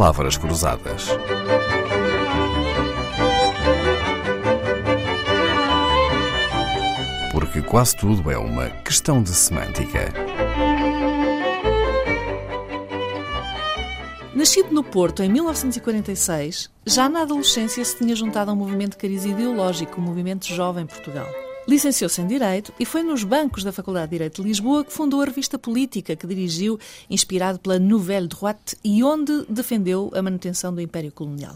palavras cruzadas. Porque quase tudo é uma questão de semântica. Nascido no Porto em 1946, já na adolescência se tinha juntado a um movimento de cariz ideológico, o Movimento Jovem Portugal. Licenciou-se em Direito e foi nos bancos da Faculdade de Direito de Lisboa que fundou a revista Política, que dirigiu, inspirado pela Nouvelle Droite, e onde defendeu a manutenção do Império Colonial.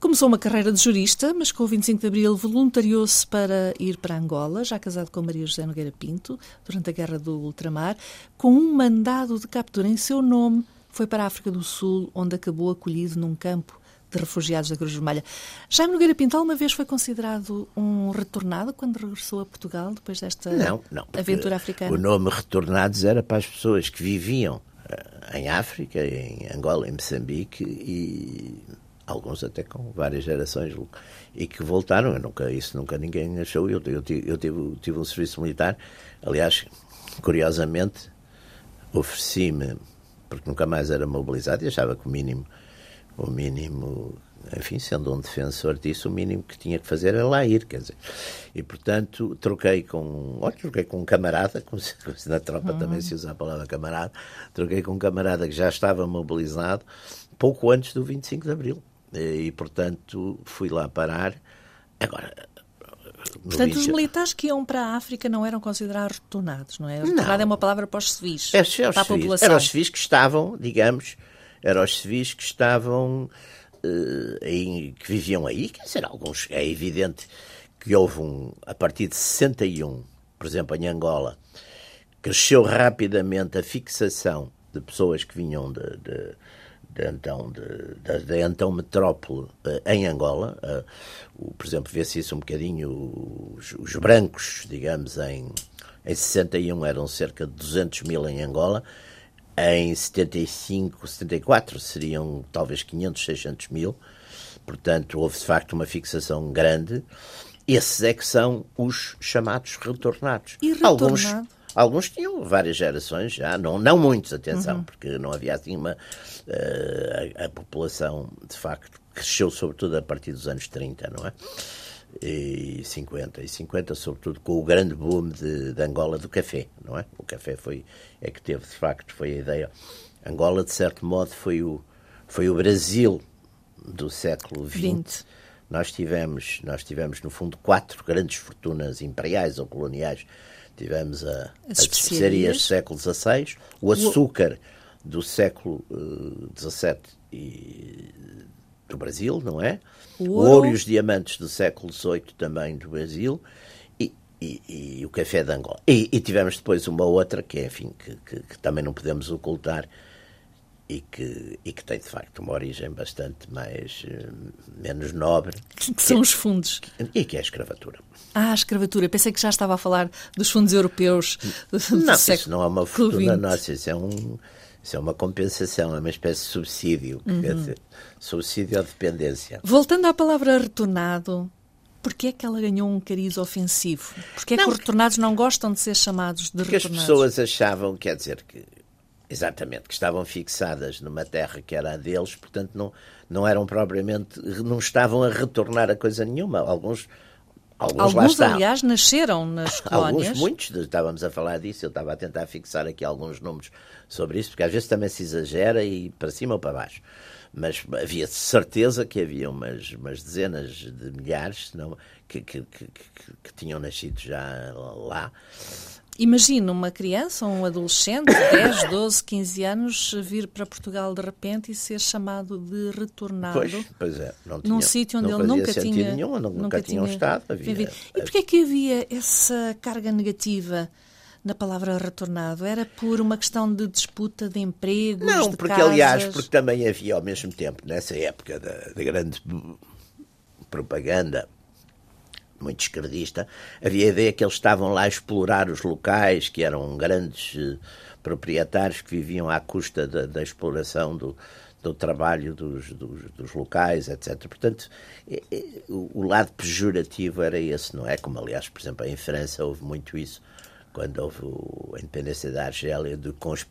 Começou uma carreira de jurista, mas com o 25 de Abril voluntariou-se para ir para Angola, já casado com Maria José Nogueira Pinto, durante a Guerra do Ultramar, com um mandado de captura em seu nome, foi para a África do Sul, onde acabou acolhido num campo de refugiados da Cruz Vermelha. Jaime Nogueira Pinto alguma vez foi considerado um retornado quando regressou a Portugal depois desta não, não, aventura africana? O nome retornados era para as pessoas que viviam eh, em África, em Angola, em Moçambique e alguns até com várias gerações e que voltaram. Eu nunca, isso nunca ninguém achou. Eu, eu, eu tive, tive um serviço militar, aliás, curiosamente, ofereci-me porque nunca mais era mobilizado e achava que o mínimo o mínimo, enfim, sendo um defensor disso, o mínimo que tinha que fazer era lá ir, quer dizer. E, portanto, troquei com, olha, troquei com um camarada, como se, como se na tropa uhum. também se usa a palavra camarada, troquei com um camarada que já estava mobilizado pouco antes do 25 de Abril. E, e portanto, fui lá parar. Agora, Portanto, os militares que iam para a África não eram considerados retornados, não é? Retornado é uma palavra para os civis, é, é para a população. Eram os civis que estavam, digamos, eram os civis que estavam uh, aí, que viviam aí, quer dizer, alguns, é evidente que houve um, a partir de 61, por exemplo, em Angola, cresceu rapidamente a fixação de pessoas que vinham de, de, de então, de, de, então metrópole uh, em Angola. Uh, o, por exemplo, vê-se isso um bocadinho, os, os, brancos, digamos, em, em 61 eram cerca de 200 mil em Angola, em 75, 74 seriam talvez 500, 600 mil. Portanto, houve de facto uma fixação grande. Esses é que são os chamados retornados. E retornado? Alguns, alguns tinham várias gerações já, não, não muitos, atenção, uhum. porque não havia assim uma. Uh, a, a população, de facto, cresceu sobretudo a partir dos anos 30, não é? E 50 e 50 sobretudo com o grande boom de, de, Angola do café não é? O café foi é que teve de facto foi a ideia. Angola de certo modo foi o foi o Brasil do século XX nós tivemos nós tivemos no fundo quatro grandes fortunas imperiais ou coloniais. Tivemos a, as, as especiarias. do século XVI o açúcar do século XVII uh, e do Brasil, não é? O ouro. ouro e os diamantes do século XVIII também do Brasil e, e, e o café de Angola. E, e, tivemos depois uma outra que, enfim, que, que, que, também não podemos ocultar e que, e que tem de facto uma origem bastante mais uh, menos nobre. Que, que são os fundos. E que é a escravatura. Ah, a escravatura. Pensei que já estava a falar dos fundos europeus do não, século isso não é uma fortuna nossa, isso é um isso é uma compensação, é uma espécie de subsídio, uhum. quer dizer, subsídio à dependência. Voltando à palavra retornado, porquê é que ela ganhou um cariz ofensivo? Porquê é que os retornados não gostam de ser chamados de porque retornados? Porque as pessoas achavam, quer dizer, que exatamente, que estavam fixadas numa terra que era a deles, portanto não, não eram propriamente, não estavam a retornar a coisa nenhuma. Alguns Alguns, alguns aliás, nasceram nas colónias. Alguns, muitos, estávamos a falar disso, eu estava a tentar fixar aqui alguns números sobre isso, porque às vezes também se exagera e para cima ou para baixo. Mas havia certeza que havia umas, umas dezenas de milhares não, que, que, que, que tinham nascido já lá. Imagina uma criança, um adolescente, 10, 12, 15 anos, vir para Portugal de repente e ser chamado de retornado. Pois, pois é. Não tinha, num sítio onde ele nunca tinha. Nenhum, nunca, nunca tinha estado. Havia, e porquê é que havia essa carga negativa? na palavra retornado? Era por uma questão de disputa de empregos? Não, de porque casas? aliás, porque também havia ao mesmo tempo, nessa época da, da grande propaganda muito esquerdista, havia a ideia que eles estavam lá a explorar os locais, que eram grandes uh, proprietários que viviam à custa da, da exploração do, do trabalho dos, dos, dos, locais, etc. Portanto, o, lado pejorativo era esse, não é? Como, aliás, por exemplo, em França houve muito isso quando houve a independência da Argélia, de, com os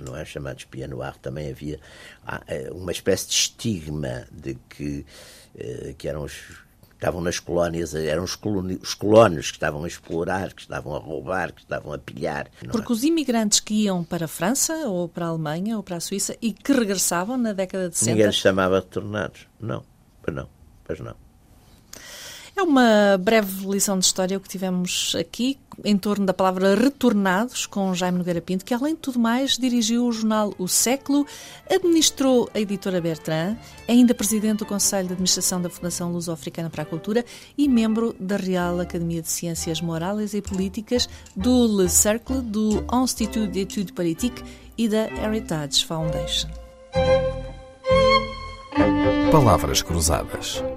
não é? Chamados pieds noirs, também havia ah, eh, uma espécie de estigma de que, eh, que eram os estavam nas colónias, eram os, os colonos que estavam a explorar, que estavam a roubar, que estavam a pilhar. Porque os imigrantes que iam para a França, ou para a Alemanha, ou para a Suíça, e que regressavam na década de 60... Ninguém lhes chamava retornados. Não, pois não, pois não. É uma breve lição de história que tivemos aqui em torno da palavra retornados com Jaime Nogueira Pinto, que além de tudo mais dirigiu o jornal O Século, administrou a editora Bertrand, é ainda presidente do Conselho de Administração da Fundação Luso-Africana para a Cultura e membro da Real Academia de Ciências Morais e Políticas, do Le Cercle, do Institut d'études politiques e da Heritage Foundation. Palavras Cruzadas,